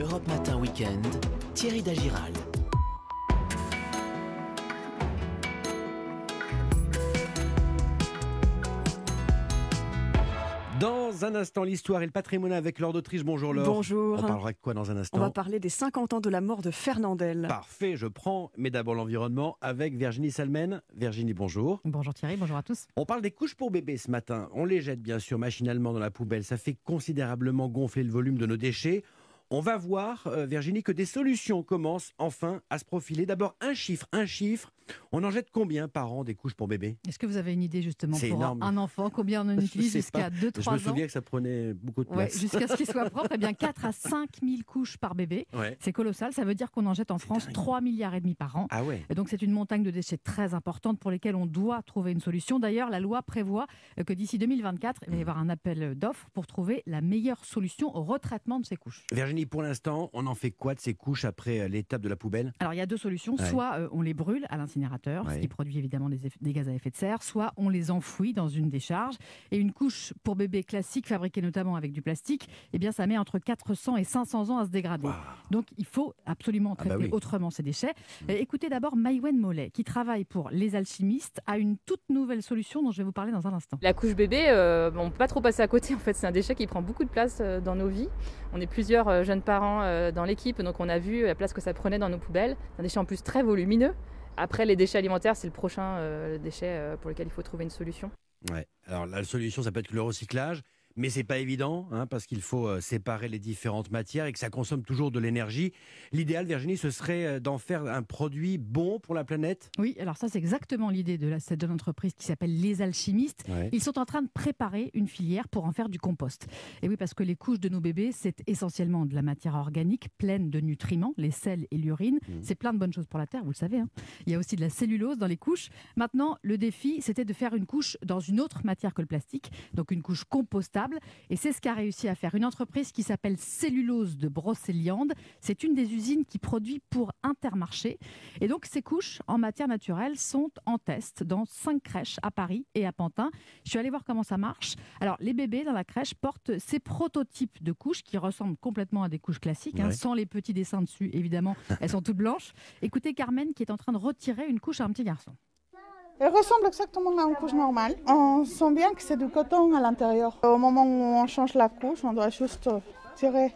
Europe Matin Weekend, Thierry Dagiral. Dans un instant, l'histoire et le patrimoine avec Laure d'Autriche. Bonjour Laure. Bonjour. On parlera de quoi dans un instant On va parler des 50 ans de la mort de Fernandel. Parfait, je prends, mais d'abord l'environnement avec Virginie Salmen. Virginie, bonjour. Bonjour Thierry, bonjour à tous. On parle des couches pour bébés ce matin. On les jette bien sûr machinalement dans la poubelle. Ça fait considérablement gonfler le volume de nos déchets. On va voir, euh, Virginie, que des solutions commencent enfin à se profiler. D'abord, un chiffre, un chiffre. On en jette combien par an des couches pour bébés Est-ce que vous avez une idée justement pour énorme. un enfant Combien on en utilise jusqu'à pas. 2-3 Je me ans souviens que ça prenait beaucoup de Ouais, place. Jusqu'à ce qu'il soit propre, eh bien 4 à 5 000 couches par bébé. Ouais. C'est colossal, ça veut dire qu'on en jette en France dingue. 3 milliards et demi par an. Ah ouais. Et donc c'est une montagne de déchets très importante pour lesquels on doit trouver une solution. D'ailleurs, la loi prévoit que d'ici 2024, il va y avoir un appel d'offres pour trouver la meilleure solution au retraitement de ces couches. Virginie, pour l'instant, on en fait quoi de ces couches après euh, l'étape de la poubelle? Alors il y a deux solutions. Soit euh, on les brûle à ce qui produit évidemment des, gaz à effet de serre, soit on les enfouit dans une décharge. Et une couche pour bébé classique, fabriquée notamment avec du plastique, eh bien ça met entre 400 et 500 ans à se dégrader. Donc il faut absolument Ah bah traiter oui. autrement ces déchets. Mm. Euh, écoutez d'abord Maïwen Mollet, qui travaille pour Les Alchimistes, a une toute nouvelle solution dont je vais vous parler dans un instant. La couche bébé, euh, on ne peut pas trop passer à côté. En fait, c'est un déchet qui prend beaucoup de place euh, dans nos vies. On est plusieurs euh, jeunes parents dans l'équipe, donc on a vu la place que ça prenait dans nos poubelles. C'est un déchet en plus très volumineux. Après, les déchets alimentaires, c'est le prochain euh, déchet euh, pour lequel il faut trouver une solution. Ouais. Alors la solution, ça peut être le recyclage, mais c'est pas évident hein, parce qu'il faut euh, séparer les différentes matières et que ça consomme toujours de l'énergie. L'idéal, Virginie, ce serait euh, d'en faire un produit bon pour la planète? Oui, alors ça c'est exactement l'idée de, la- de l'entreprise qui s'appelle Les Alchimistes. Ils sont en train de préparer une filière pour en faire du compost. Et oui, parce que les couches de nos bébés, c'est essentiellement de la matière organique pleine de nutriments, les sels et l'urine. Mhm. C'est plein de bonnes choses pour la terre, vous le savez. hein. Il y a aussi de la cellulose dans les couches. Maintenant, le défi, c'était de faire une couche dans une autre matière que le plastique, donc une couche compostable. Et c'est ce qu'a réussi à faire une entreprise qui s'appelle Cellulose de Brocéliande. C'est une des usines qui produit pour Intermarché. Et donc, ces couches en matière naturelle sont en test dans cinq crèches à Paris et à Pantin. Je suis allée voir comment ça marche. Alors, les bébés dans la crèche portent ces prototypes de couches qui ressemblent complètement à des couches classiques, hein, sans les petits dessins dessus, évidemment. Elles sont toutes blanches. Écoutez Carmen qui est en train de retirer une couche à un petit garçon. Elle ressemble exactement à une couche normale. On sent bien que c'est du coton à l'intérieur. Au moment où on change la couche, on doit juste tirer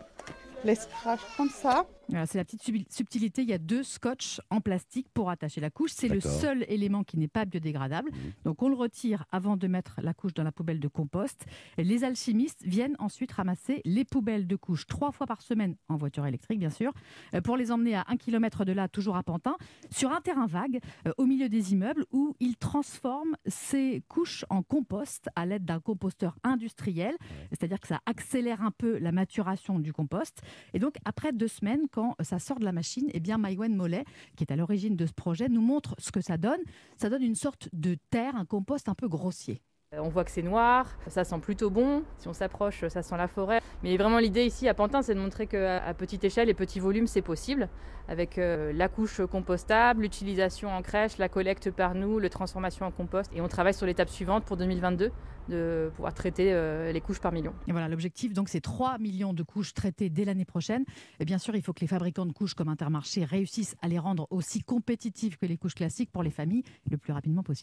les scratchs comme ça. C'est la petite subtilité. Il y a deux scotch en plastique pour attacher la couche. C'est le seul élément qui n'est pas biodégradable. Mhm. Donc on le retire avant de mettre la couche dans la poubelle de compost. Et les alchimistes viennent ensuite ramasser les poubelles de couches trois fois par semaine en voiture électrique, bien sûr, euh, pour les emmener à un kilomètre de là, toujours à Pantin, sur un terrain vague euh, au milieu des immeubles où ils transforment ces couches en compost à l'aide d'un composteur industriel. C'est-à-dire que ça accélère un peu la maturation du compost. Et donc, après deux semaines, quand ça sort de la machine, eh bien, Maïwen Mollet, qui est à l'origine de ce projet, nous montre ce que ça donne. Ça donne une sorte de terre, un compost un peu grossier. Euh, On voit que c'est noir, ça sent plutôt bon. Si on s'approche, ça sent la forêt. Mais vraiment, l'idée ici à Pantin, c'est de montrer qu'à petite échelle et petit volume, c'est possible. Avec euh, la couche compostable, l'utilisation en crèche, la collecte par nous, le transformation en compost. Et on travaille sur l'étape suivante pour 2022 de pouvoir traiter euh, les couches par million. Et voilà, l'objectif, donc, c'est 3 millions de couches traitées dès l'année prochaine. Et bien sûr, il faut que les fabricants de couches comme Intermarché réussissent à les rendre aussi compétitives que les couches classiques pour les familles le plus rapidement possible.